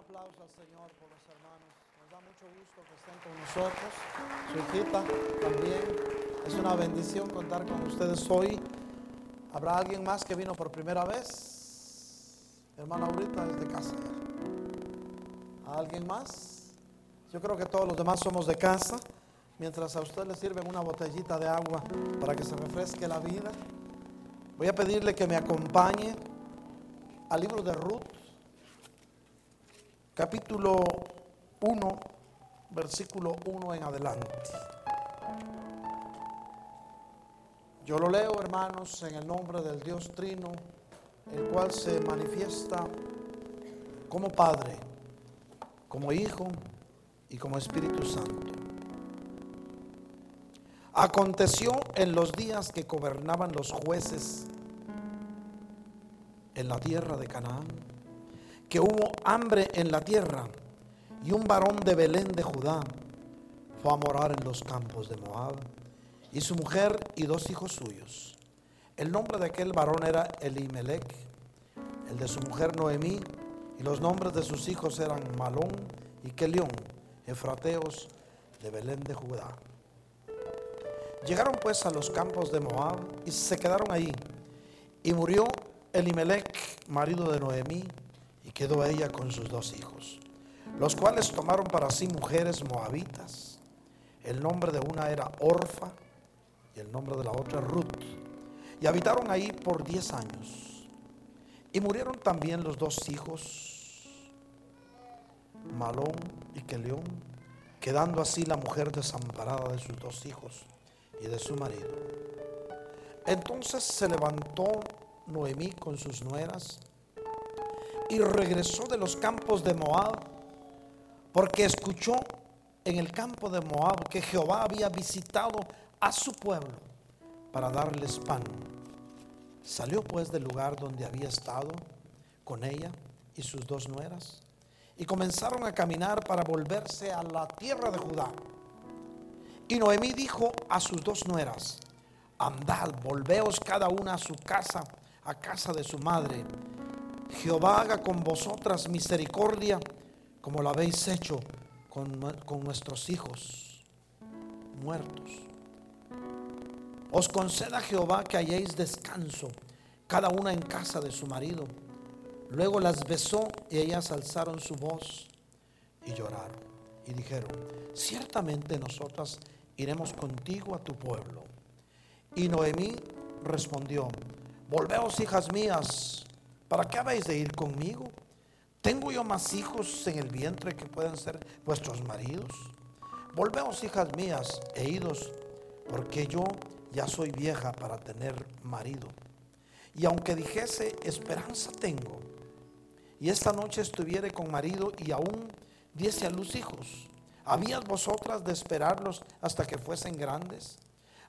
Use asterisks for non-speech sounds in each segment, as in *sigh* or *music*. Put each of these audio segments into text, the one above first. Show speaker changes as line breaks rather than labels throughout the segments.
aplauso al Señor por los hermanos. Nos da mucho gusto que estén con nosotros. Su hijita también. Es una bendición contar con ustedes hoy. ¿Habrá alguien más que vino por primera vez? Hermana ahorita es de casa. ¿Alguien más? Yo creo que todos los demás somos de casa. Mientras a usted le sirven una botellita de agua para que se refresque la vida. Voy a pedirle que me acompañe al libro de Ruth capítulo 1, versículo 1 en adelante. Yo lo leo, hermanos, en el nombre del Dios Trino, el cual se manifiesta como Padre, como Hijo y como Espíritu Santo. Aconteció en los días que gobernaban los jueces en la tierra de Canaán que hubo hambre en la tierra y un varón de Belén de Judá fue a morar en los campos de Moab y su mujer y dos hijos suyos. El nombre de aquel varón era Elimelech, el de su mujer Noemí y los nombres de sus hijos eran Malón y Kelión, efrateos de Belén de Judá. Llegaron pues a los campos de Moab y se quedaron ahí. Y murió Elimelech, marido de Noemí, quedó ella con sus dos hijos, los cuales tomaron para sí mujeres moabitas. El nombre de una era Orfa y el nombre de la otra Ruth. Y habitaron ahí por diez años. Y murieron también los dos hijos, Malón y Keleón, quedando así la mujer desamparada de sus dos hijos y de su marido. Entonces se levantó Noemí con sus nueras y regresó de los campos de Moab, porque escuchó en el campo de Moab que Jehová había visitado a su pueblo para darles pan. Salió pues del lugar donde había estado con ella y sus dos nueras y comenzaron a caminar para volverse a la tierra de Judá. Y Noemí dijo a sus dos nueras, andad, volveos cada una a su casa, a casa de su madre Jehová haga con vosotras misericordia como lo habéis hecho con, con nuestros hijos muertos. Os conceda Jehová que halléis descanso, cada una en casa de su marido. Luego las besó y ellas alzaron su voz y lloraron. Y dijeron, ciertamente nosotras iremos contigo a tu pueblo. Y Noemí respondió, volveos hijas mías ¿Para qué habéis de ir conmigo? ¿Tengo yo más hijos en el vientre que pueden ser vuestros maridos? Volveos, hijas mías, e idos, porque yo ya soy vieja para tener marido. Y aunque dijese, esperanza tengo, y esta noche estuviere con marido y aún diese a luz hijos, ¿habías vosotras de esperarlos hasta que fuesen grandes?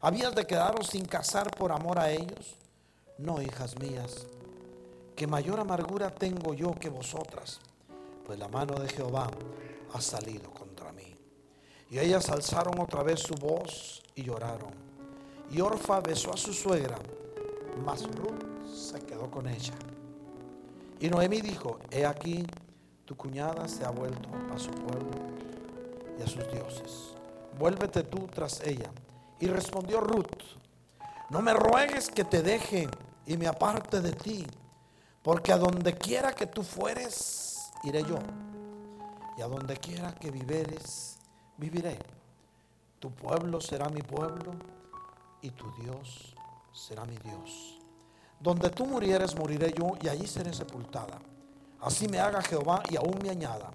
¿Habías de quedaros sin casar por amor a ellos? No, hijas mías que mayor amargura tengo yo que vosotras, pues la mano de Jehová ha salido contra mí. Y ellas alzaron otra vez su voz y lloraron. Y Orfa besó a su suegra, mas Ruth se quedó con ella. Y Noemí dijo, he aquí, tu cuñada se ha vuelto a su pueblo y a sus dioses. Vuélvete tú tras ella. Y respondió Ruth, no me ruegues que te deje y me aparte de ti porque a donde quiera que tú fueres, iré yo. Y a donde quiera que viveres, viviré. Tu pueblo será mi pueblo y tu Dios será mi Dios. Donde tú murieres, moriré yo y allí seré sepultada. Así me haga Jehová y aún me añada,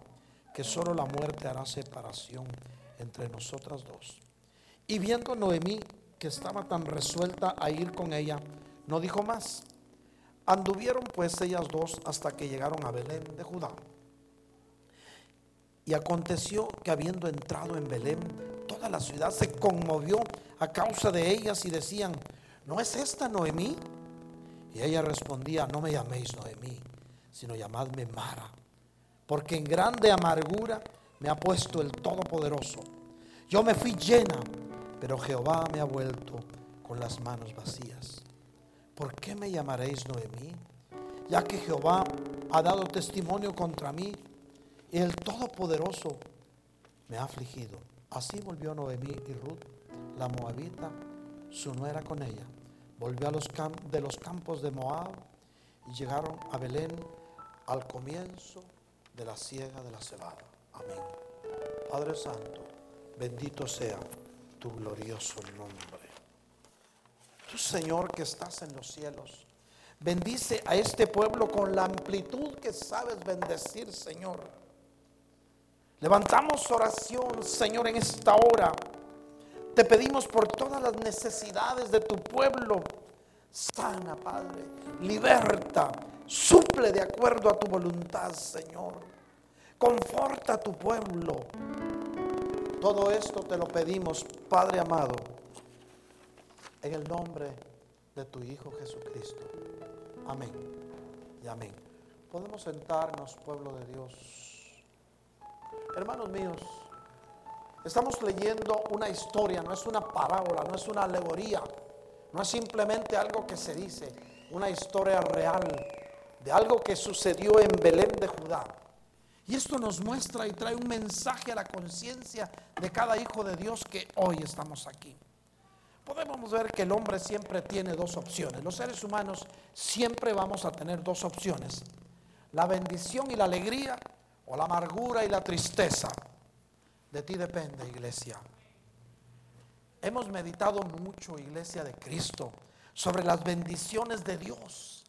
que solo la muerte hará separación entre nosotras dos. Y viendo Noemí que estaba tan resuelta a ir con ella, no dijo más Anduvieron pues ellas dos hasta que llegaron a Belén de Judá. Y aconteció que habiendo entrado en Belén, toda la ciudad se conmovió a causa de ellas y decían, ¿no es esta Noemí? Y ella respondía, no me llaméis Noemí, sino llamadme Mara, porque en grande amargura me ha puesto el Todopoderoso. Yo me fui llena, pero Jehová me ha vuelto con las manos vacías. ¿Por qué me llamaréis Noemí? Ya que Jehová ha dado testimonio contra mí y el Todopoderoso me ha afligido. Así volvió Noemí y Ruth, la moabita, su nuera con ella. Volvió de los campos de Moab y llegaron a Belén al comienzo de la siega de la cebada. Amén. Padre Santo, bendito sea tu glorioso nombre. Tu Señor que estás en los cielos, bendice a este pueblo con la amplitud que sabes bendecir, Señor. Levantamos oración, Señor, en esta hora. Te pedimos por todas las necesidades de tu pueblo. Sana, Padre. Liberta. Suple de acuerdo a tu voluntad, Señor. Conforta a tu pueblo. Todo esto te lo pedimos, Padre amado, en el nombre de tu Hijo Jesucristo. Amén y amén. Podemos sentarnos, pueblo de Dios. Hermanos míos, estamos leyendo una historia, no es una parábola, no es una alegoría, no es simplemente algo que se dice, una historia real de algo que sucedió en Belén de Judá. Y esto nos muestra y trae un mensaje a la conciencia de cada hijo de Dios que hoy estamos aquí. Podemos ver que el hombre siempre tiene dos opciones. Los seres humanos siempre vamos a tener dos opciones. La bendición y la alegría o la amargura y la tristeza. De ti depende, iglesia. Hemos meditado mucho, iglesia de Cristo, sobre las bendiciones de Dios.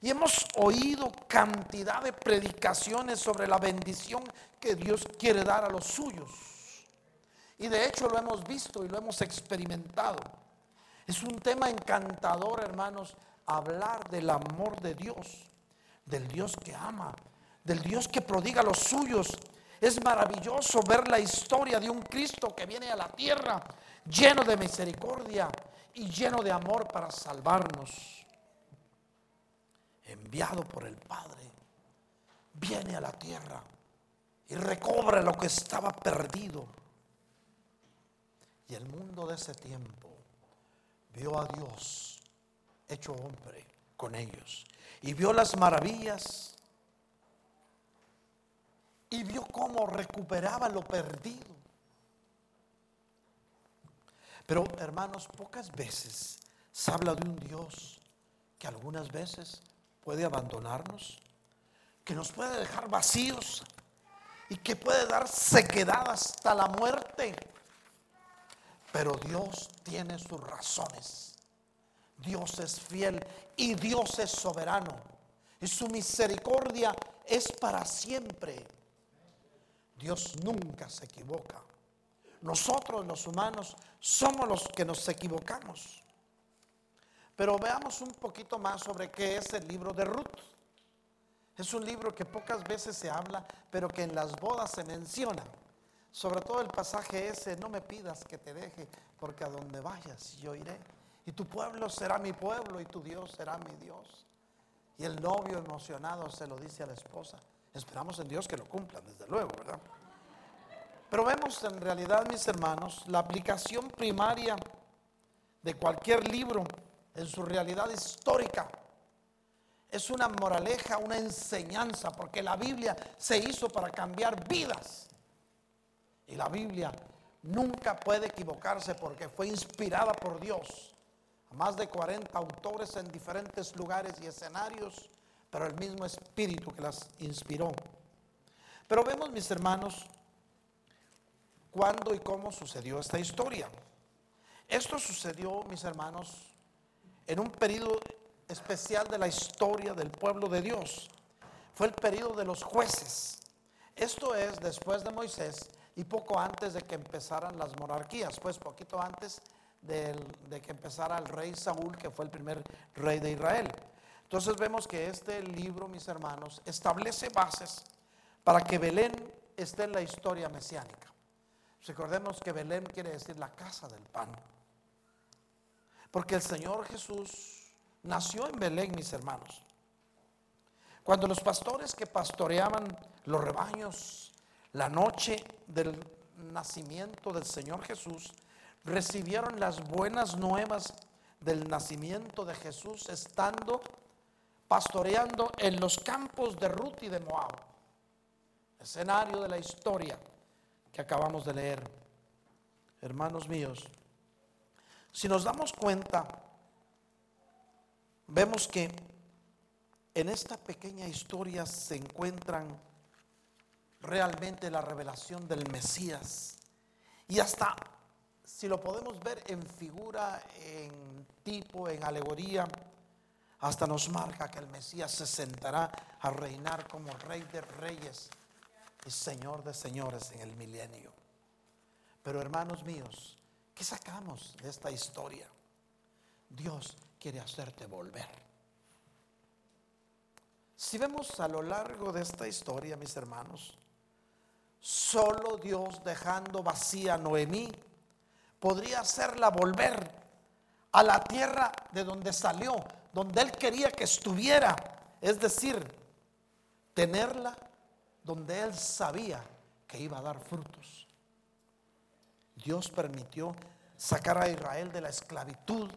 Y hemos oído cantidad de predicaciones sobre la bendición que Dios quiere dar a los suyos. Y de hecho lo hemos visto y lo hemos experimentado. Es un tema encantador, hermanos, hablar del amor de Dios, del Dios que ama, del Dios que prodiga los suyos. Es maravilloso ver la historia de un Cristo que viene a la tierra lleno de misericordia y lleno de amor para salvarnos. Enviado por el Padre, viene a la tierra y recobra lo que estaba perdido. Y el mundo de ese tiempo vio a Dios hecho hombre con ellos y vio las maravillas y vio cómo recuperaba lo perdido. Pero hermanos, pocas veces se habla de un Dios que algunas veces puede abandonarnos, que nos puede dejar vacíos y que puede dar sequedad hasta la muerte. Pero Dios tiene sus razones. Dios es fiel y Dios es soberano. Y su misericordia es para siempre. Dios nunca se equivoca. Nosotros los humanos somos los que nos equivocamos. Pero veamos un poquito más sobre qué es el libro de Ruth. Es un libro que pocas veces se habla, pero que en las bodas se menciona. Sobre todo el pasaje ese, no me pidas que te deje, porque a donde vayas yo iré. Y tu pueblo será mi pueblo y tu Dios será mi Dios. Y el novio emocionado se lo dice a la esposa. Esperamos en Dios que lo cumpla, desde luego, ¿verdad? Pero vemos en realidad, mis hermanos, la aplicación primaria de cualquier libro en su realidad histórica. Es una moraleja, una enseñanza, porque la Biblia se hizo para cambiar vidas. Y la Biblia nunca puede equivocarse porque fue inspirada por Dios. más de 40 autores en diferentes lugares y escenarios pero el mismo espíritu que las inspiró. Pero vemos, mis hermanos, cuándo y cómo sucedió esta historia. Esto sucedió, mis hermanos, en un periodo especial de la historia del pueblo de Dios. Fue el periodo de los jueces. Esto es después de Moisés y poco antes de que empezaran las monarquías, pues poquito antes de, de que empezara el rey Saúl, que fue el primer rey de Israel. Entonces vemos que este libro, mis hermanos, establece bases para que Belén esté en la historia mesiánica. Recordemos que Belén quiere decir la casa del pan. Porque el Señor Jesús nació en Belén, mis hermanos. Cuando los pastores que pastoreaban los rebaños la noche del nacimiento del Señor Jesús recibieron las buenas nuevas del nacimiento de Jesús estando pastoreando en los campos de Ruth y de Moab. escenario de la historia que acabamos de leer. Hermanos míos, si nos damos cuenta, vemos que en esta pequeña historia se encuentran realmente la revelación del Mesías. Y hasta, si lo podemos ver en figura, en tipo, en alegoría, hasta nos marca que el Mesías se sentará a reinar como rey de reyes y señor de señores en el milenio. Pero hermanos míos, ¿qué sacamos de esta historia? Dios quiere hacerte volver. Si vemos a lo largo de esta historia, mis hermanos, solo Dios dejando vacía a Noemí podría hacerla volver a la tierra de donde salió, donde Él quería que estuviera. Es decir, tenerla donde Él sabía que iba a dar frutos. Dios permitió sacar a Israel de la esclavitud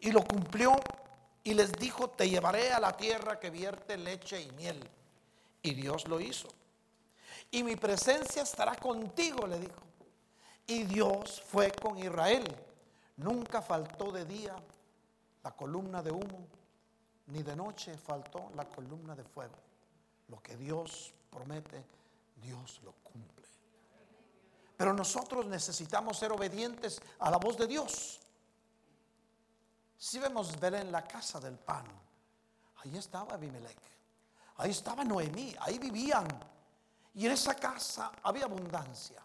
y lo cumplió y les dijo, te llevaré a la tierra que vierte leche y miel. Y Dios lo hizo. Y mi presencia estará contigo, le dijo. Y Dios fue con Israel. Nunca faltó de día la columna de humo, ni de noche faltó la columna de fuego. Lo que Dios promete, Dios lo cumple. Pero nosotros necesitamos ser obedientes a la voz de Dios. Si vemos en la casa del pan, ahí estaba Abimelech, ahí estaba Noemí, ahí vivían. Y en esa casa había abundancia.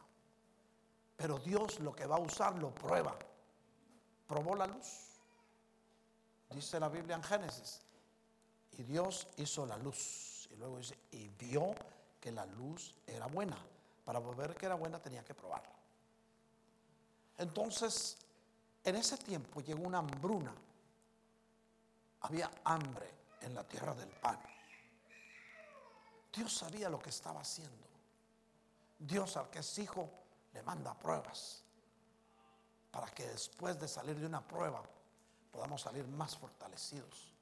Pero Dios lo que va a usar lo prueba. Probó la luz. Dice la Biblia en Génesis. Y Dios hizo la luz. Y luego dice, y vio que la luz era buena. Para ver que era buena tenía que probarla. Entonces, en ese tiempo llegó una hambruna. Había hambre en la tierra del pan. Dios sabía lo que estaba haciendo. Dios al que es hijo le manda pruebas para que después de salir de una prueba podamos salir más fortalecidos.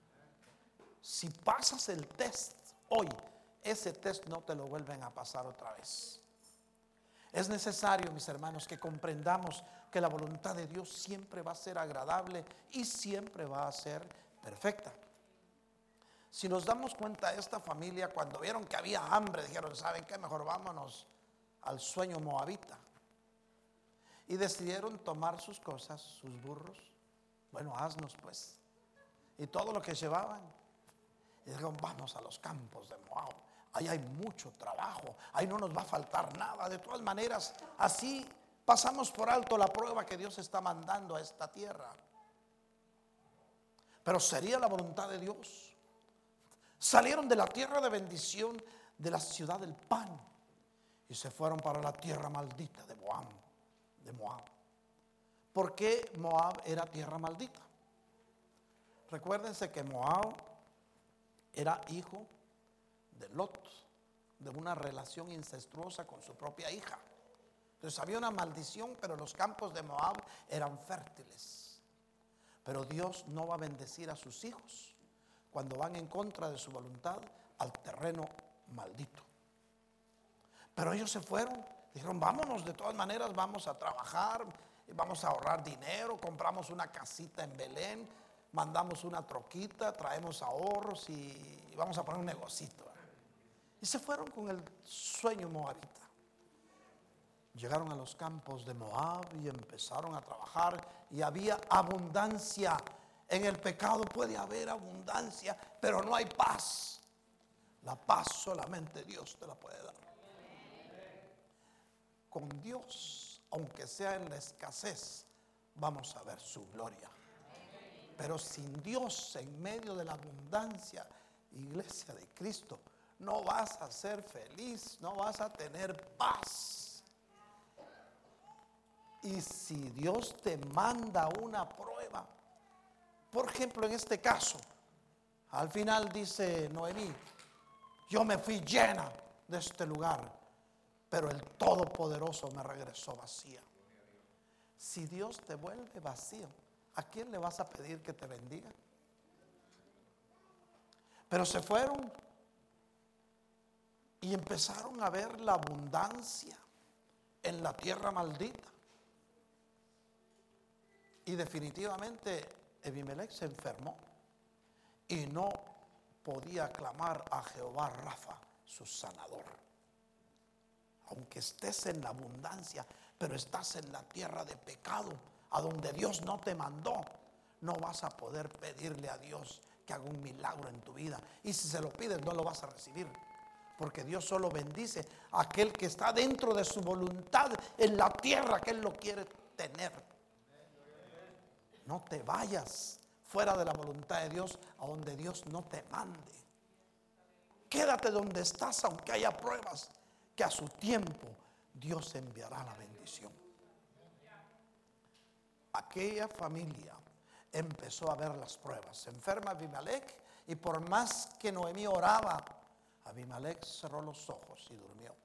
Si pasas el test hoy, ese test no te lo vuelven a pasar otra vez. Es necesario, mis hermanos, que comprendamos que la voluntad de Dios siempre va a ser agradable y siempre va a ser perfecta. Si nos damos cuenta, esta familia cuando vieron que había hambre, dijeron, ¿saben qué? Mejor vámonos al sueño moabita. Y decidieron tomar sus cosas, sus burros. Bueno, haznos pues. Y todo lo que llevaban. Y dijeron, vamos a los campos de Moab ahí hay mucho trabajo, ahí no nos va a faltar nada. De todas maneras, así pasamos por alto la prueba que Dios está mandando a esta tierra. Pero sería la voluntad de Dios. Salieron de la tierra de bendición, de la ciudad del pan, y se fueron para la tierra maldita de Moab. De Moab. ¿Por qué Moab era tierra maldita? Recuérdense que Moab era hijo de Lot, de una relación incestuosa con su propia hija. Entonces había una maldición, pero los campos de Moab eran fértiles. Pero Dios no va a bendecir a sus hijos cuando van en contra de su voluntad al terreno maldito. Pero ellos se fueron, dijeron, vámonos, de todas maneras vamos a trabajar, vamos a ahorrar dinero, compramos una casita en Belén, mandamos una troquita, traemos ahorros y vamos a poner un negocito. Y se fueron con el sueño moabita. Llegaron a los campos de Moab y empezaron a trabajar y había abundancia. En el pecado puede haber abundancia, pero no hay paz. La paz solamente Dios te la puede dar. Con Dios, aunque sea en la escasez, vamos a ver su gloria. Pero sin Dios en medio de la abundancia, iglesia de Cristo, no vas a ser feliz, no vas a tener paz. Y si Dios te manda una prueba, por ejemplo en este caso, al final dice Noemí, yo me fui llena de este lugar, pero el Todopoderoso me regresó vacía. Si Dios te vuelve vacío, ¿a quién le vas a pedir que te bendiga? Pero se fueron Y empezaron a ver la abundancia en la tierra maldita. Y definitivamente Ebimelech se enfermó y no podía clamar a Jehová Rafa, su sanador. Aunque estés en la abundancia, pero estás en la tierra de pecado, a donde Dios no te mandó, no vas a poder pedirle a Dios que haga un milagro en tu vida. Y si se lo pides, no lo vas a recibir. Porque Dios solo bendice a aquel que está dentro de su voluntad en la tierra que Él lo quiere tener. No te vayas fuera de la voluntad de Dios a donde Dios no te mande. Quédate donde estás aunque haya pruebas, que a su tiempo Dios enviará la bendición. Aquella familia empezó a ver las pruebas. Se enferma Abimelech y por más que Noemí oraba, Abimelech cerró los ojos y durmió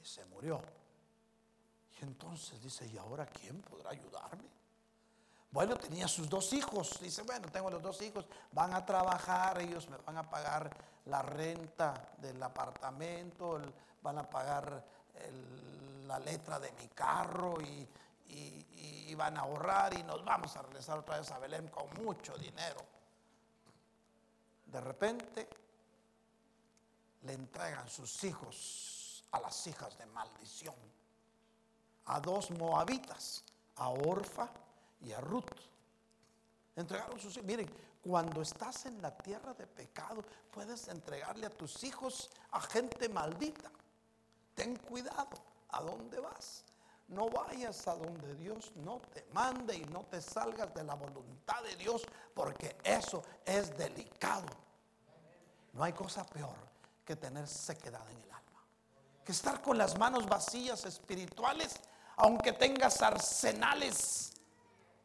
y se murió. Y entonces dice, ¿y ahora quién podrá ayudarme? Bueno, tenía sus dos hijos. Dice, bueno, tengo los dos hijos, van a trabajar, ellos me van a pagar la renta del apartamento, van a pagar la letra de mi carro y, y, van a ahorrar y nos vamos a regresar otra vez a Belén con mucho dinero. De repente le entregan sus hijos a las hijas de maldición, a dos moabitas, a Orfa y a Ruth. Entregaron sus hijos. Miren, cuando estás en la tierra de pecado, puedes entregarle a tus hijos a gente maldita. Ten cuidado a dónde vas. No vayas a donde Dios no te mande y no te salgas de la voluntad de Dios, porque eso es delicado. No hay cosa peor que tener sequedad en el alma, que estar con las manos vacías espirituales, aunque tengas arsenales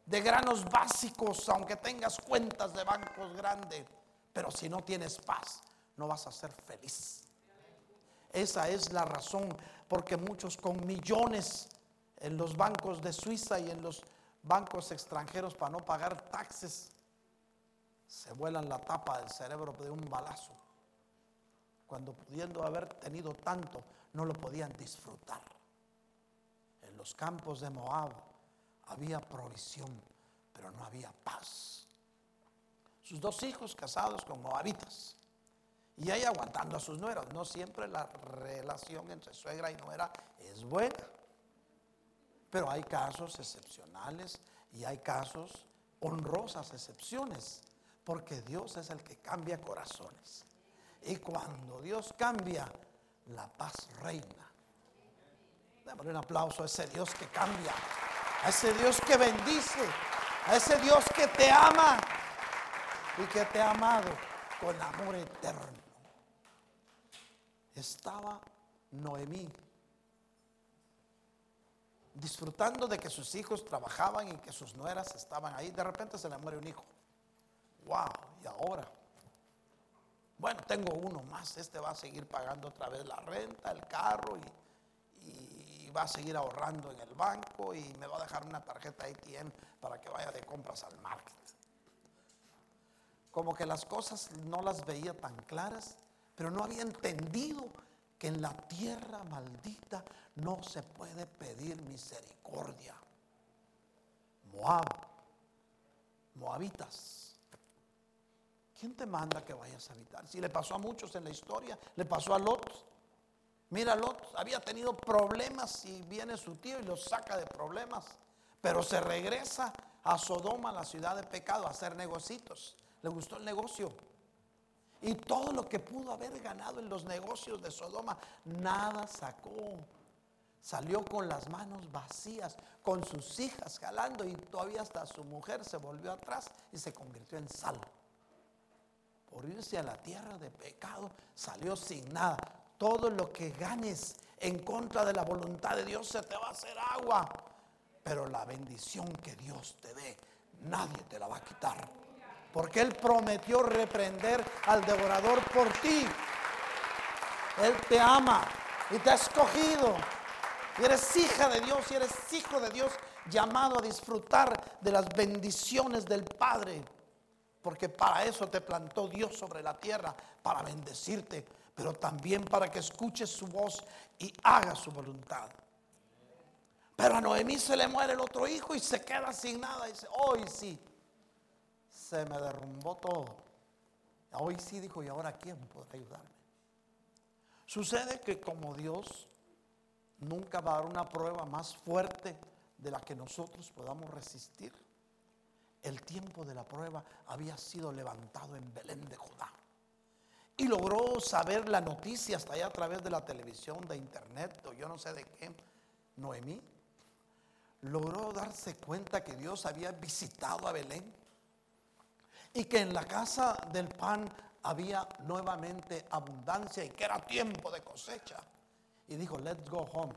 de granos básicos, aunque tengas cuentas de bancos grandes, pero si no tienes paz, no vas a ser feliz. Esa es la razón porque muchos con millones en los bancos de Suiza y en los bancos extranjeros para no pagar taxes, se vuelan la tapa del cerebro de un balazo. Cuando pudiendo haber tenido tanto, no lo podían disfrutar. En los campos de Moab había provisión, pero no había paz. Sus dos hijos casados con moabitas. Y ahí aguantando a sus nueras. No siempre la relación entre suegra y nuera es buena. Pero hay casos excepcionales y hay casos honrosas excepciones, porque Dios es el que cambia corazones. Y cuando Dios cambia, la paz reina. Démosle un aplauso a ese Dios que cambia, a ese Dios que bendice, a ese Dios que te ama y que te ha amado con amor eterno. Estaba Noemí disfrutando de que sus hijos trabajaban y que sus nueras estaban ahí. De repente se le muere un hijo. ¡Wow! ¿Y ahora? Bueno, tengo uno más. Este va a seguir pagando otra vez la renta, el carro y, va a seguir ahorrando en el banco y me va a dejar una tarjeta ATM para que vaya de compras al market. Como que las cosas no las veía tan claras, pero no había entendido que en la tierra maldita no se puede pedir misericordia. Moab, Moabitas. ¿Quién te manda que vayas a habitar? Si le pasó a muchos en la historia, le pasó a Lot. Mira, había tenido problemas y viene su tío y lo saca de problemas, pero se regresa a Sodoma, la ciudad de pecado, a hacer negocios. Le gustó el negocio. Y todo lo que pudo haber ganado en los negocios de Sodoma, nada sacó. Salió con las manos vacías, con sus hijas jalando y todavía hasta su mujer se volvió atrás y se convirtió en sal. Por irse a la tierra de pecado, salió sin nada. Todo lo que ganes en contra de la voluntad de Dios se te va a hacer agua. Pero la bendición que Dios te dé, nadie te la va a quitar. Porque Él prometió reprender al devorador por ti. Él te ama y te ha escogido. Y eres hija de Dios y eres hijo de Dios llamado a disfrutar de las bendiciones del Padre. Porque para eso te plantó Dios sobre la tierra, para bendecirte, pero también para que escuche su voz y haga su voluntad. Pero a Noemí se le muere el otro hijo y se queda sin nada. Y dice, hoy sí, se me derrumbó todo. Hoy sí dijo, ¿y ahora quién podrá ayudarme? Sucede que como Dios nunca va a dar una prueba más fuerte de la que nosotros podamos resistir, el tiempo de la prueba había sido levantado en Belén de Judá. Y logró saber la noticia hasta allá a través de la televisión, de internet o yo no sé de qué. Noemí logró darse cuenta que Dios había visitado a Belén y que en la casa del pan había nuevamente abundancia y que era tiempo de cosecha. Y dijo, let's go home.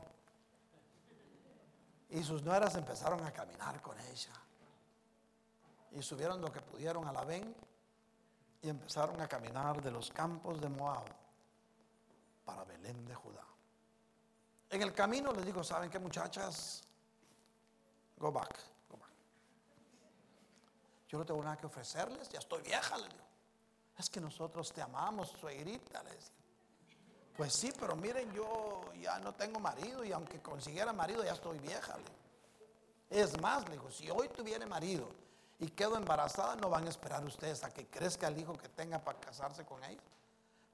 Y sus nueras empezaron a caminar con ella. Y subieron lo que pudieron a la ven y empezaron a caminar de los campos de Moab para Belén de Judá. En el camino les digo, ¿saben qué muchachas? Go back, go back. Yo no tengo nada que ofrecerles, ya estoy vieja, les digo. Es que nosotros te amamos, suegrita, les digo. Pues sí, pero miren, yo ya no tengo marido y aunque consiguiera marido ya estoy vieja. Es más, le digo, si hoy tuviera marido y quedo embarazada, no van a esperar ustedes a que crezca el hijo que tenga para casarse con ella.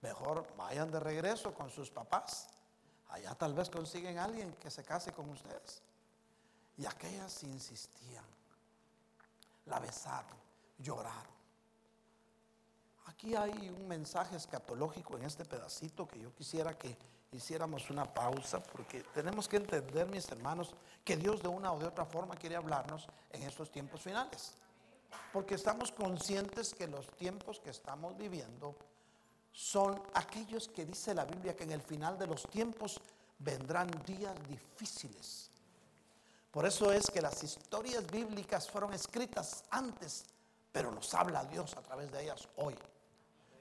Mejor vayan de regreso con sus papás. Allá tal vez consiguen alguien que se case con ustedes. Y aquellas insistían, la besaron, lloraron. Aquí hay un mensaje escatológico en este pedacito que yo quisiera que hiciéramos una pausa porque tenemos que entender, mis hermanos, que Dios de una o de otra forma quiere hablarnos en estos tiempos finales. Porque estamos conscientes que los tiempos que estamos viviendo son aquellos que dice la Biblia que en el final de los tiempos vendrán días difíciles. Por eso es que las historias bíblicas fueron escritas antes, pero nos habla Dios a través de ellas hoy.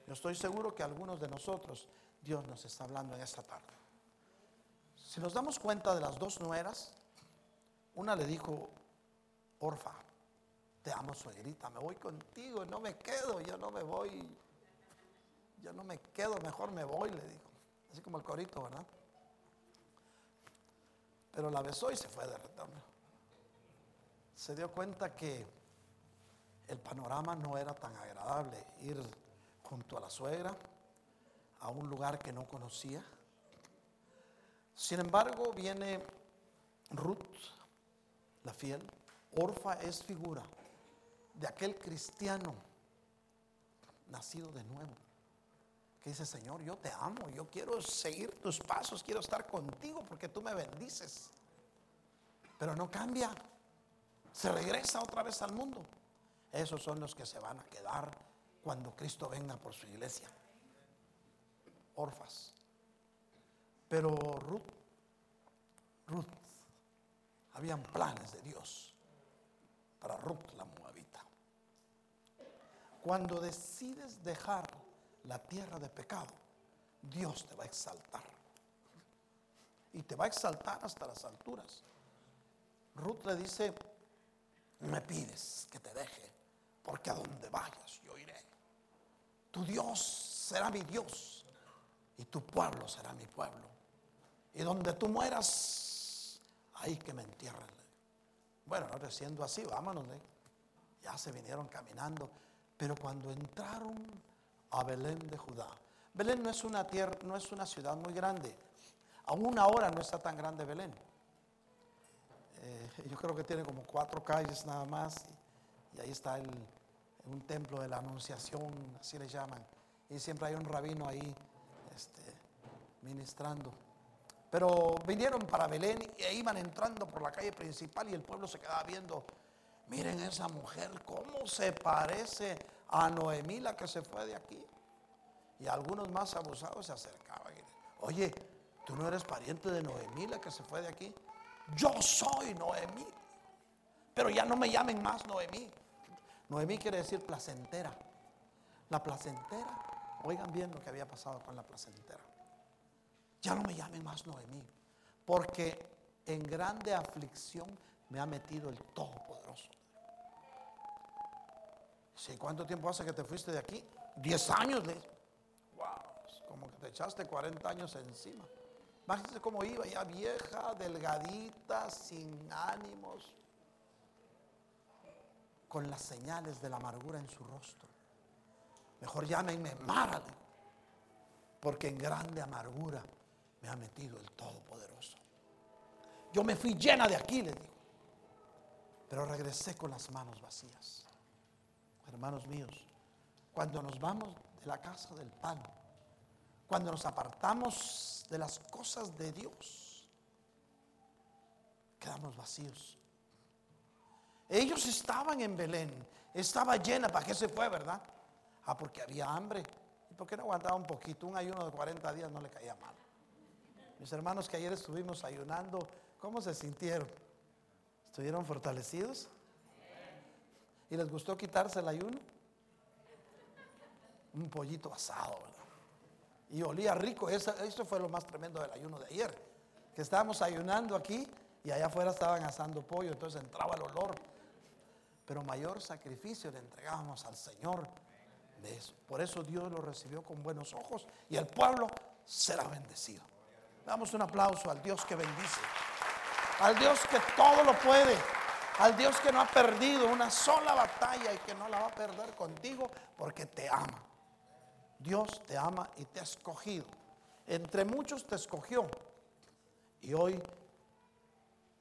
Yo estoy seguro que algunos de nosotros Dios nos está hablando en esta tarde. Si nos damos cuenta de las dos nueras, una le dijo, Orfa, te amo suegrita, me voy contigo, no me quedo, yo no me voy, yo no me quedo, mejor me voy, le dijo. Así como el corito, ¿verdad? Pero la besó y se fue de retorno. Se dio cuenta que el panorama no era tan agradable ir junto a la suegra a un lugar que no conocía. Sin embargo, viene Ruth, la fiel. Orfa es figura de aquel cristiano nacido de nuevo. Que dice, Señor, yo te amo, yo quiero seguir tus pasos, quiero estar contigo porque tú me bendices. Pero no cambia, se regresa otra vez al mundo. Esos son los que se van a quedar cuando Cristo venga por su iglesia. Orfas. Pero Ruth, Ruth, habían planes de Dios para Ruth la moabita. Cuando decides dejar la tierra de pecado, Dios te va a exaltar. Y te va a exaltar hasta las alturas. Ruth le dice, me pides que te deje, porque a donde vayas yo iré. Tu Dios será mi Dios y tu pueblo será mi pueblo. Y donde tú mueras, ahí que me entierren. Bueno, ahora siendo así, vámonos. Ya se vinieron caminando. Pero cuando entraron a Belén de Judá, Belén no es una tierra, no es una ciudad muy grande. Aún ahora no está tan grande Belén. Eh, yo creo que tiene como cuatro calles nada más. y ahí está el, un templo de la Anunciación, así le llaman. Y siempre hay un rabino ahí este, ministrando. Pero vinieron para Belén e iban entrando por la calle principal y el pueblo se quedaba viendo. Miren esa mujer, cómo se parece a Noemí, la que se fue de aquí. Y algunos más abusados se acercaban. Oye, tú no eres pariente de Noemí, la que se fue de aquí. Yo soy Noemí. Pero ya no me llamen más Noemí. Noemí quiere decir placentera. La placentera, oigan bien lo que había pasado con la placentera. Ya no me llamen más Noemí, porque en grande aflicción me ha metido el Todopoderoso. ¿Sí? ¿Cuánto tiempo hace que te fuiste de aquí? Diez años. de Wow, como que te echaste 40 años encima. Imagínense cómo iba, ya vieja, delgadita, sin ánimos, con las señales de la amargura en su rostro. Mejor llámenme Mara, porque en grande amargura me ha metido el Todopoderoso. Yo me fui llena de aquí, le digo, pero regresé con las manos vacías. Hermanos míos, cuando nos vamos de la casa del pan, cuando nos apartamos de las cosas de Dios, quedamos vacíos. Ellos estaban en Belén, estaba llena, ¿para qué se fue, verdad? Ah, porque había hambre. ¿Y por qué no aguantaba un poquito? Un ayuno de 40 días no le caía mal. Mis hermanos que ayer estuvimos ayunando, ¿cómo se sintieron? ¿Estuvieron fortalecidos? ¿Y les gustó quitarse el ayuno? Un pollito asado, ¿verdad? Y olía rico. Eso, eso fue lo más tremendo del ayuno de ayer. Que estábamos ayunando aquí y allá afuera estaban asando pollo, entonces entraba el olor. Pero mayor sacrificio le entregábamos al Señor de eso. Por eso Dios lo recibió con buenos ojos y el pueblo será bendecido. Damos un aplauso al Dios que bendice, al Dios que todo lo puede, al Dios que no ha perdido una sola batalla y que no la va a perder contigo porque te ama. Dios te ama y te ha escogido. Entre muchos te escogió. Y hoy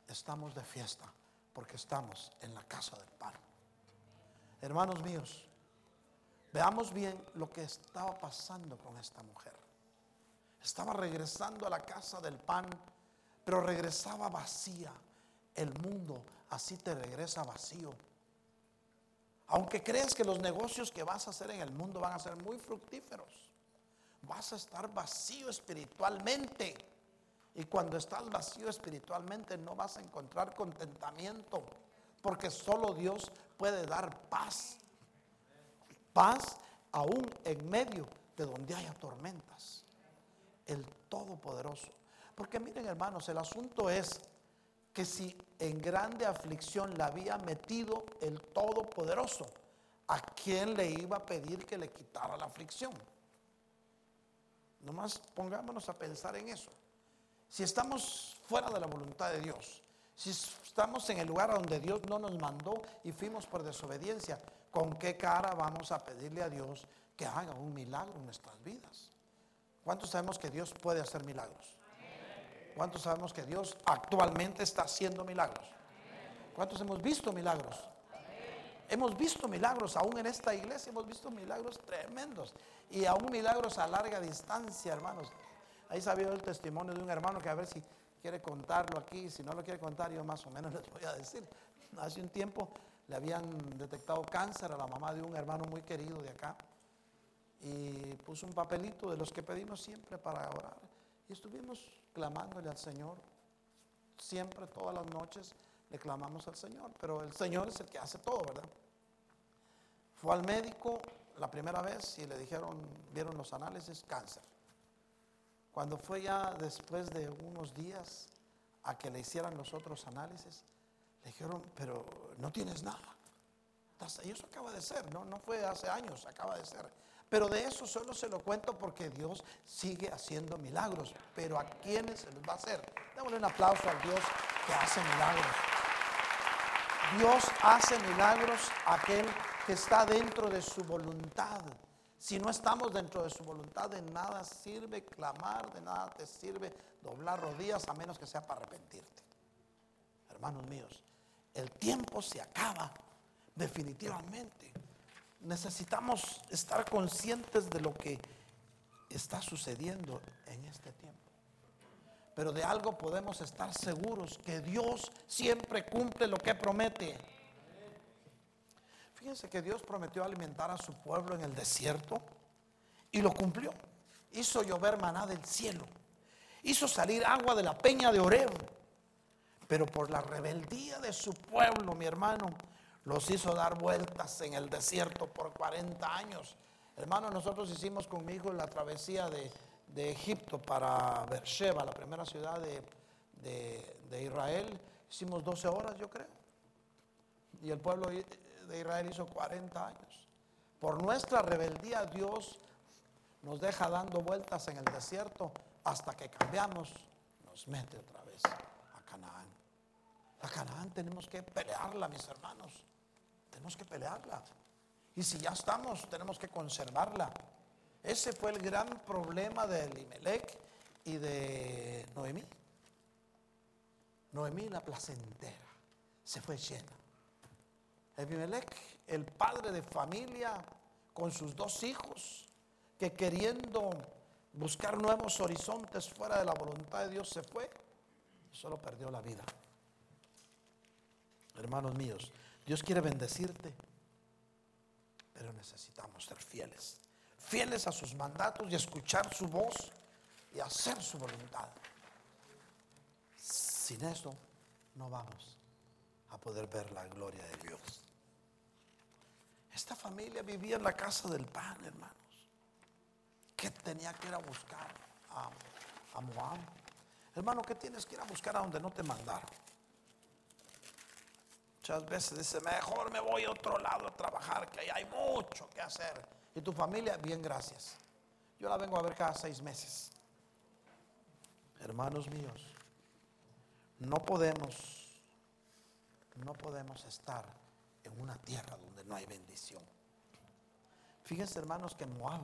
estamos de fiesta porque estamos en la casa del pan. Hermanos míos, veamos bien lo que estaba pasando con esta mujer. Estaba regresando a la casa del pan, pero regresaba vacía. El mundo así te regresa vacío. Aunque creas que los negocios que vas a hacer en el mundo van a ser muy fructíferos, vas a estar vacío espiritualmente. Y cuando estás vacío espiritualmente no vas a encontrar contentamiento, porque solo Dios puede dar paz. Paz aún en medio de donde haya tormentas. El Todopoderoso. Porque miren hermanos, el asunto es que si en grande aflicción la había metido el Todopoderoso, ¿a quién le iba a pedir que le quitara la aflicción? Nomás pongámonos a pensar en eso. Si estamos fuera de la voluntad de Dios, si estamos en el lugar donde Dios no nos mandó y fuimos por desobediencia, ¿con qué cara vamos a pedirle a Dios que haga un milagro en nuestras vidas? ¿Cuántos sabemos que Dios puede hacer milagros? ¿Cuántos sabemos que Dios actualmente está haciendo milagros? ¿Cuántos hemos visto milagros? Hemos visto milagros, aún en esta iglesia hemos visto milagros tremendos y aún milagros a larga distancia, hermanos. Ahí sabía el testimonio de un hermano que a ver si quiere contarlo aquí, si no lo quiere contar yo más o menos *laughs* les voy a decir. Hace un tiempo le habían detectado cáncer a la mamá de un hermano muy querido de acá y puso un papelito de los que pedimos siempre para orar. Y estuvimos clamándole al Señor. Siempre, todas las noches, le clamamos al Señor. Pero el Señor es el que hace todo, ¿verdad? Fue al médico la primera vez y le dijeron, vieron los análisis, cáncer. Cuando fue ya después de unos días a que le hicieran los otros análisis, le dijeron, pero no tienes nada. Y eso acaba de ser, ¿no? no fue hace años, acaba de ser. Pero de eso solo se lo cuento porque Dios sigue haciendo milagros. Pero ¿a quiénes se les va a hacer? Démosle un aplauso al Dios que hace milagros. Dios hace milagros a aquel que está dentro de su voluntad. Si no estamos dentro de su voluntad, de nada sirve clamar, de nada te sirve doblar rodillas a menos que sea para arrepentirte. Hermanos míos, el tiempo se acaba definitivamente necesitamos estar conscientes de lo que está sucediendo en este tiempo. Pero de algo podemos estar seguros, que Dios siempre cumple lo que promete. Fíjense que Dios prometió alimentar a su pueblo en el desierto y lo cumplió. Hizo llover maná del cielo. Hizo salir agua de la peña de Oreb. Pero por la rebeldía de su pueblo, mi hermano, los hizo dar vueltas en el desierto por 40 años. Hermano, nosotros hicimos conmigo la travesía de, Egipto para Beersheba, la primera ciudad de, Israel. Hicimos 12 horas, yo creo. Y el pueblo de Israel hizo 40 años. Por nuestra rebeldía, Dios nos deja dando vueltas en el desierto hasta que cambiamos, nos mete otra vez. A Canaán tenemos que pelearla, mis hermanos. Tenemos que pelearla. Y si ya estamos, tenemos que conservarla. Ese fue el gran problema de Elimelech y de Noemí. Noemí la placentera se fue llena. Elimelech, el padre de familia con sus dos hijos, que queriendo buscar nuevos horizontes fuera de la voluntad de Dios se fue solo perdió la vida. Hermanos míos, Dios quiere bendecirte, pero necesitamos ser fieles. Fieles a sus mandatos y escuchar su voz y hacer su voluntad. Sin eso no vamos a poder ver la gloria de Dios. Esta familia vivía en la casa del pan, hermanos. ¿Qué tenía que ir a buscar a, a Moab? Hermano, ¿qué tienes que ir a buscar a donde no te mandaron? Muchas veces dice, mejor me voy a otro lado a trabajar, que hay mucho que hacer. Y tu familia, bien, gracias. Yo la vengo a ver cada seis meses. Hermanos míos, no podemos, no podemos estar en una tierra donde no hay bendición. Fíjense, hermanos, que Moab,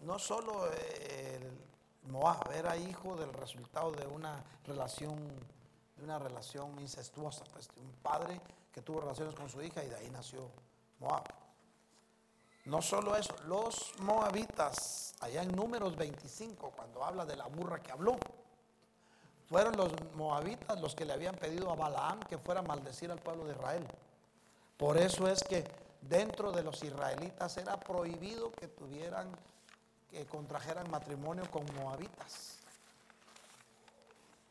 no solo el Moab era hijo del resultado de una relación de una relación incestuosa, pues un padre que tuvo relaciones con su hija y de ahí nació Moab. No solo eso, los moabitas, allá en números 25, cuando habla de la burra que habló, fueron los moabitas los que le habían pedido a Balaam que fuera a maldecir al pueblo de Israel. Por eso es que dentro de los israelitas era prohibido que tuvieran, que contrajeran matrimonio con moabitas.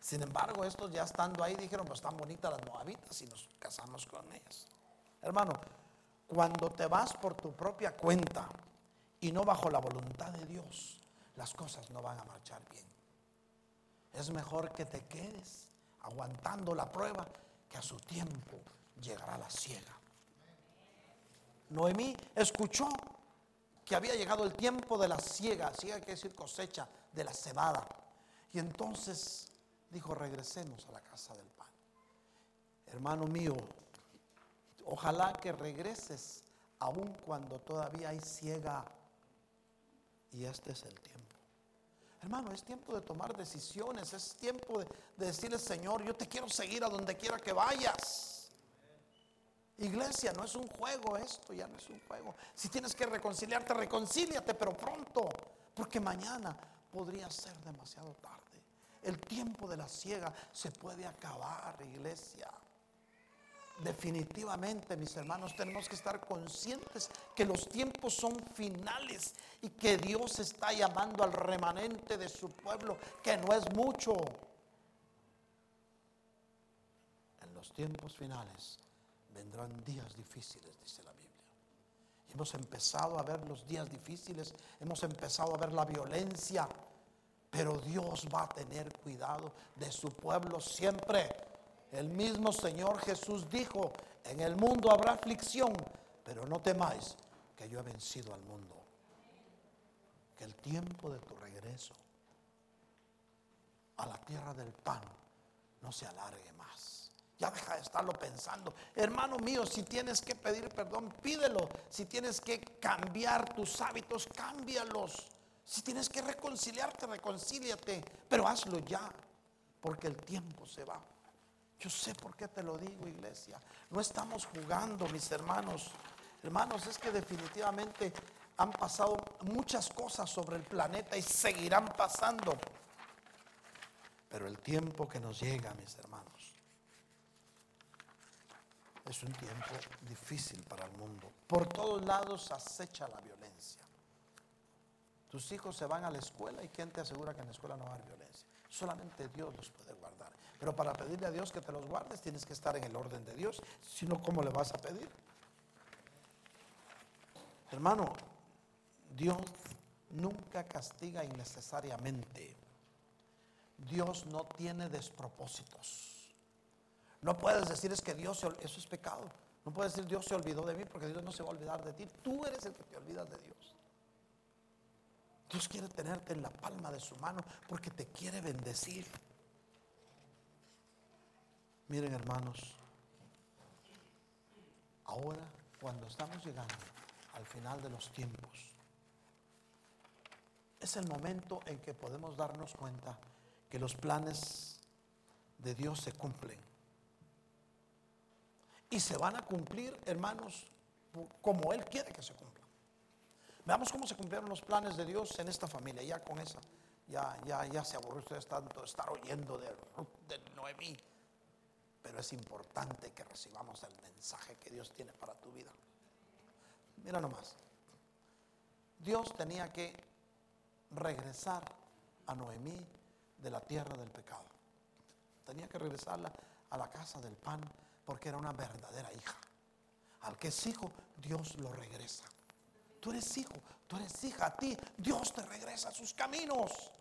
Sin embargo, estos ya estando ahí dijeron, pues están bonitas las moabitas y nos casamos con ellas. Hermano, cuando te vas por tu propia cuenta y no bajo la voluntad de Dios, las cosas no van a marchar bien. Es mejor que te quedes aguantando la prueba que a su tiempo llegará la ciega. Noemí escuchó que había llegado el tiempo de la ciega, ciega quiere decir cosecha, de la cebada. Y entonces dijo, regresemos a la casa del pan. Hermano mío, ojalá que regreses aun cuando todavía hay ciega. Y este es el tiempo. Hermano, es tiempo de tomar decisiones, es tiempo de, decirle, Señor, yo te quiero seguir a donde quiera que vayas. Iglesia, no es un juego esto, ya no es un juego. Si tienes que reconciliarte, reconcíliate, pero pronto, porque mañana podría ser demasiado tarde. El tiempo de la ciega se puede acabar, iglesia. Definitivamente, mis hermanos, tenemos que estar conscientes que los tiempos son finales y que Dios está llamando al remanente de su pueblo, que no es mucho. En los tiempos finales vendrán días difíciles, dice la Biblia. hemos empezado a ver los días difíciles, hemos empezado a ver la violencia, pero Dios va a tener cuidado de su pueblo siempre. El mismo Señor Jesús dijo, en el mundo habrá aflicción, pero no temáis que yo he vencido al mundo. Que el tiempo de tu regreso a la tierra del pan no se alargue más. Ya deja de estarlo pensando. Hermano mío, si tienes que pedir perdón, pídelo. Si tienes que cambiar tus hábitos, cámbialos. Si tienes que reconciliarte, reconcíliate, pero hazlo ya, porque el tiempo se va. Yo sé por qué te lo digo, iglesia. No estamos jugando, mis hermanos. Hermanos, es que definitivamente han pasado muchas cosas sobre el planeta y seguirán pasando. Pero el tiempo que nos llega, mis hermanos, es un tiempo difícil para el mundo. Por todos lados acecha la violencia. Tus hijos se van a la escuela y ¿quién te asegura que en la escuela no va a haber violencia? Solamente Dios los puede guardar. Pero para pedirle a Dios que te los guardes tienes que estar en el orden de Dios. Si no, ¿cómo le vas a pedir? Hermano, Dios nunca castiga innecesariamente. Dios no tiene despropósitos. No puedes decir es que Dios, eso es pecado. No puedes decir Dios se olvidó de mí porque Dios no se va a olvidar de ti. Tú eres el que te olvidas de Dios. Dios quiere tenerte en la palma de su mano porque te quiere bendecir. Miren hermanos, ahora cuando estamos llegando al final de los tiempos, es el momento en que podemos darnos cuenta que los planes de Dios se cumplen. Y se van a cumplir, hermanos, como Él quiere que se cumplan. Veamos cómo se cumplieron los planes de Dios en esta familia. Ya con esa, ya, ya, ya se aburrió ustedes tanto de estar oyendo de, de Noemí. Pero es importante que recibamos el mensaje que Dios tiene para tu vida. Mira nomás. Dios tenía que regresar a Noemí de la tierra del pecado. Tenía que regresarla a la casa del pan porque era una verdadera hija. Al que es hijo, Dios lo regresa. Tú eres hijo, tú eres hija, a ti Dios te regresa a sus caminos.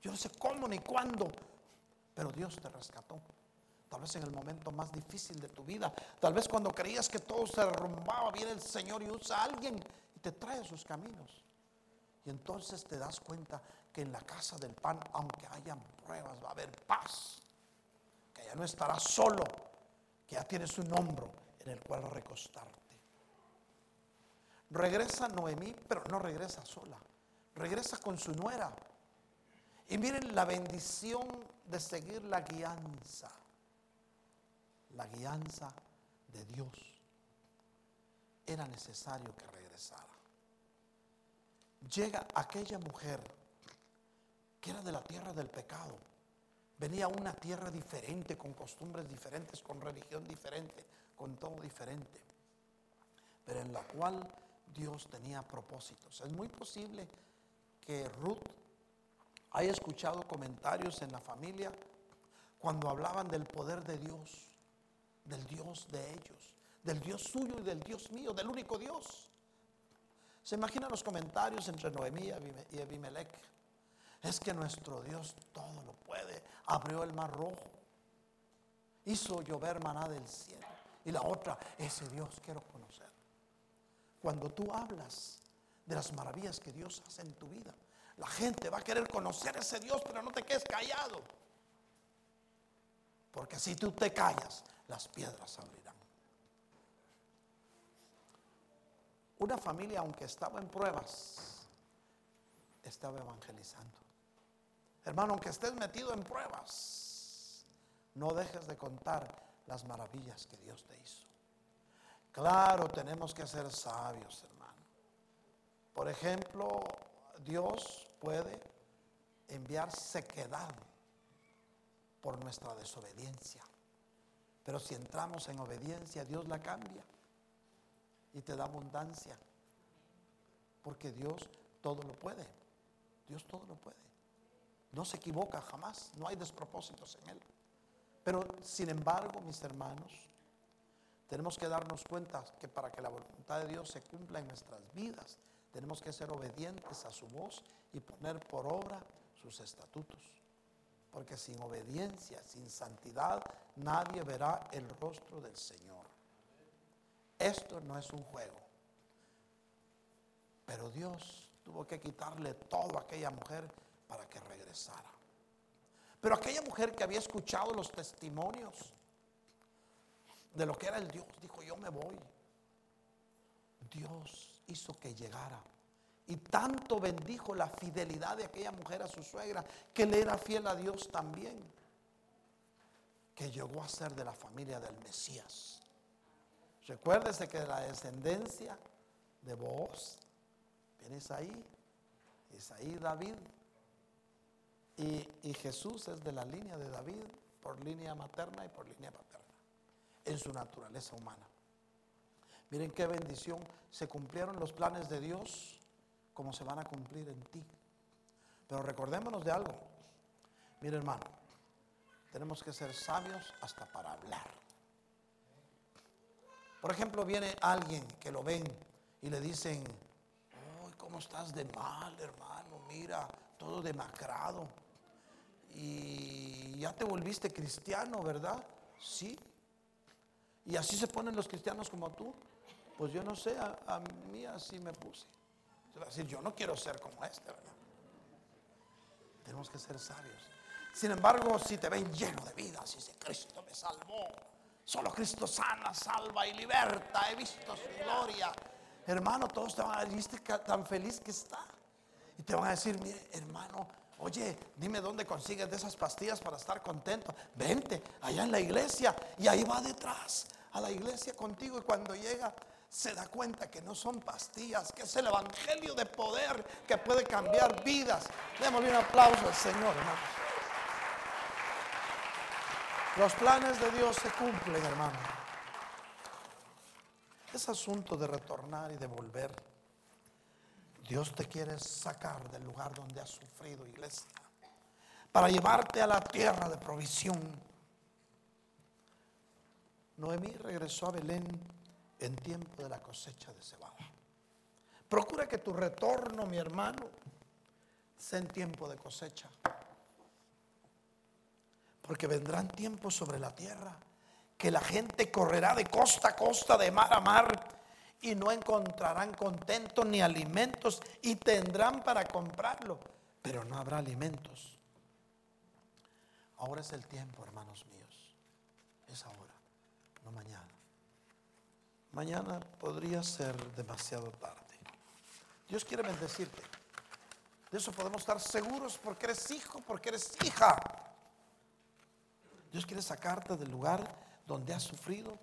Yo no sé cómo ni cuándo, pero Dios te rescató. Tal vez en el momento más difícil de tu vida, tal vez cuando creías que todo se derrumbaba, viene el Señor y usa a alguien y te trae a sus caminos. Y entonces te das cuenta que en la casa del pan, aunque hayan pruebas, va a haber paz. Que ya no estarás solo, que ya tienes un hombro en el cual recostarte. Regresa Noemí, pero no regresa sola. Regresa con su nuera. Y miren la bendición de seguir la guianza. La guianza de Dios. Era necesario que regresara. Llega aquella mujer que era de la tierra del pecado. Venía a una tierra diferente, con costumbres diferentes, con religión diferente, con todo diferente. Pero en la cual Dios tenía propósitos. Es muy posible que Ruth haya escuchado comentarios en la familia cuando hablaban del poder de Dios, del Dios de ellos, del Dios suyo y del Dios mío, del único Dios. Se imaginan los comentarios entre Noemí y Abimelech. Es que nuestro Dios todo lo puede. Abrió el mar rojo. Hizo llover maná del cielo. Y la otra, ese Dios quiero conocer. Cuando tú hablas de las maravillas que Dios hace en tu vida, la gente va a querer conocer a ese Dios, pero no te quedes callado. Porque si tú te callas, las piedras abrirán. Una familia, aunque estaba en pruebas, estaba evangelizando. Hermano, aunque estés metido en pruebas, no dejes de contar las maravillas que Dios te hizo. Claro, tenemos que ser sabios, hermano. Por ejemplo, Dios puede enviar sequedad por nuestra desobediencia. Pero si entramos en obediencia, Dios la cambia y te da abundancia. Porque Dios todo lo puede. Dios todo lo puede. No se equivoca jamás. No hay despropósitos en Él. Pero sin embargo, mis hermanos, tenemos que darnos cuenta que para que la voluntad de Dios se cumpla en nuestras vidas, tenemos que ser obedientes a su voz y poner por obra sus estatutos. Porque sin obediencia, sin santidad, nadie verá el rostro del Señor. Esto no es un juego. Pero Dios tuvo que quitarle todo a aquella mujer para que regresara. Pero aquella mujer que había escuchado los testimonios de lo que era el Dios, dijo, yo me voy. Dios hizo que llegara. Y tanto bendijo la fidelidad de aquella mujer a su suegra, que le era fiel a Dios también, que llegó a ser de la familia del Mesías. Recuérdese que la descendencia de vos viene Isaí, Isaí David, y, y Jesús es de la línea de David por línea materna y por línea paterna en su naturaleza humana. Miren qué bendición. Se cumplieron los planes de Dios como se van a cumplir en ti. Pero recordémonos de algo. Mire hermano, tenemos que ser sabios hasta para hablar. Por ejemplo, viene alguien que lo ven y le dicen, ¡ay, cómo estás de mal, hermano! Mira, todo demacrado. Y ya te volviste cristiano, ¿verdad? Sí, y así se ponen los cristianos como tú. Pues yo no sé, a, mí así me puse. Decir, yo no quiero ser como este, ¿verdad? Tenemos que ser sabios. Sin embargo, si te ven lleno de vida, si dice Cristo me salvó, solo Cristo sana, salva y liberta, he visto su gloria. Hermano, todos te van a decir tan feliz que está. Y te van a decir, mire, hermano, oye, dime dónde consigues de esas pastillas para estar contento. Vente allá en la iglesia y ahí va detrás a la iglesia contigo y cuando llega se da cuenta que no son pastillas, que es el evangelio de poder que puede cambiar vidas. Démosle un aplauso al Señor, hermanos. Los planes de Dios se cumplen, hermano. Es asunto de retornar y de volver. Dios te quiere sacar del lugar donde has sufrido, iglesia, para llevarte a la tierra de provisión. Noemí regresó a Belén en tiempo de la cosecha de cebada. Procura que tu retorno, mi hermano, sea en tiempo de cosecha. Porque vendrán tiempos sobre la tierra que la gente correrá de costa a costa, de mar a mar, y no encontrarán contento ni alimentos, y tendrán para comprarlo, pero no habrá alimentos. Ahora es el tiempo, hermanos míos. Es ahora, mañana. Mañana podría ser demasiado tarde. Dios quiere bendecirte. De eso podemos estar seguros porque eres hijo, porque eres hija. Dios quiere sacarte del lugar donde has sufrido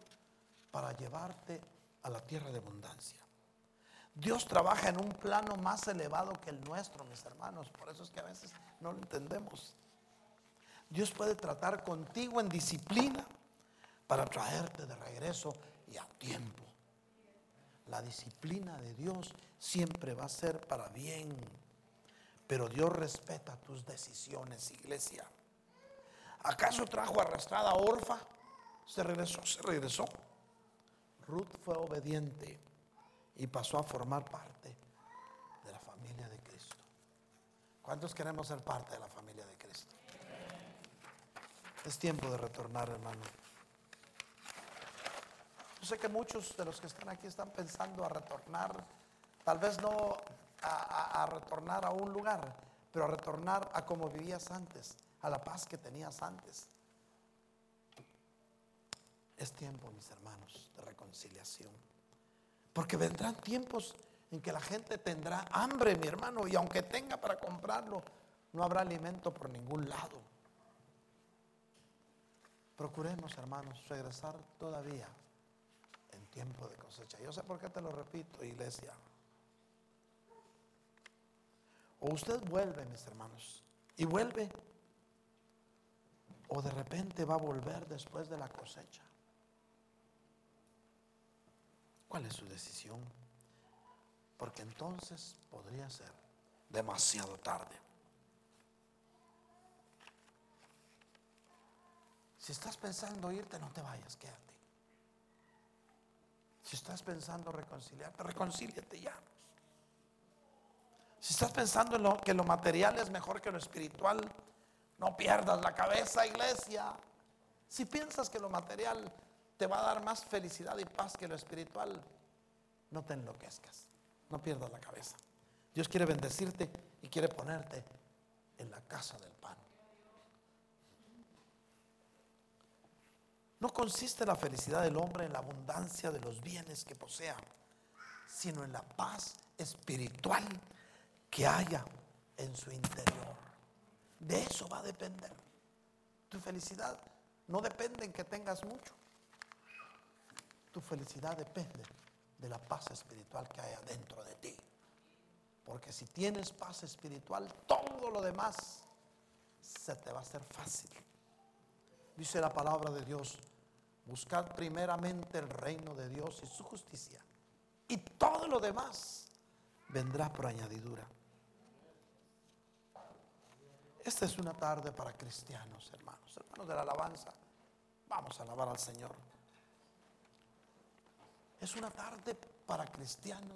para llevarte a la tierra de abundancia. Dios trabaja en un plano más elevado que el nuestro, mis hermanos. Por eso es que a veces no lo entendemos. Dios puede tratar contigo en disciplina para traerte de regreso y a tiempo. La disciplina de Dios siempre va a ser para bien. Pero Dios respeta tus decisiones, iglesia. ¿Acaso trajo arrastrada a Orfa? Se regresó, se regresó. Ruth fue obediente y pasó a formar parte de la familia de Cristo. ¿Cuántos queremos ser parte de la familia de Cristo? Es tiempo de retornar, hermano. Yo sé que muchos de los que están aquí están pensando a retornar, tal vez no a, a retornar a un lugar, pero a retornar a como vivías antes, a la paz que tenías antes. Es tiempo, mis hermanos, de reconciliación. Porque vendrán tiempos en que la gente tendrá hambre, mi hermano, y aunque tenga para comprarlo, no habrá alimento por ningún lado. Procuremos, hermanos, regresar todavía tiempo de cosecha. Yo sé por qué te lo repito, iglesia. O usted vuelve, mis hermanos, y vuelve, o de repente va a volver después de la cosecha. ¿Cuál es su decisión? Porque entonces podría ser demasiado tarde. Si estás pensando irte, no te vayas, quédate. Si estás pensando reconciliarte, reconcíliate ya. Si estás pensando en lo, que lo material es mejor que lo espiritual, no pierdas la cabeza, iglesia. Si piensas que lo material te va a dar más felicidad y paz que lo espiritual, no te enloquezcas, no pierdas la cabeza. Dios quiere bendecirte y quiere ponerte en la casa del pan. No consiste la felicidad del hombre en la abundancia de los bienes que posea, sino en la paz espiritual que haya en su interior. De eso va a depender. Tu felicidad no depende en que tengas mucho. Tu felicidad depende de la paz espiritual que hay adentro de ti. Porque si tienes paz espiritual, todo lo demás se te va a hacer fácil. Dice la palabra de Dios, buscad primeramente el reino de Dios y su justicia. Y todo lo demás vendrá por añadidura. Esta es una tarde para cristianos, hermanos, hermanos de la alabanza. Vamos a alabar al Señor. Es una tarde para cristianos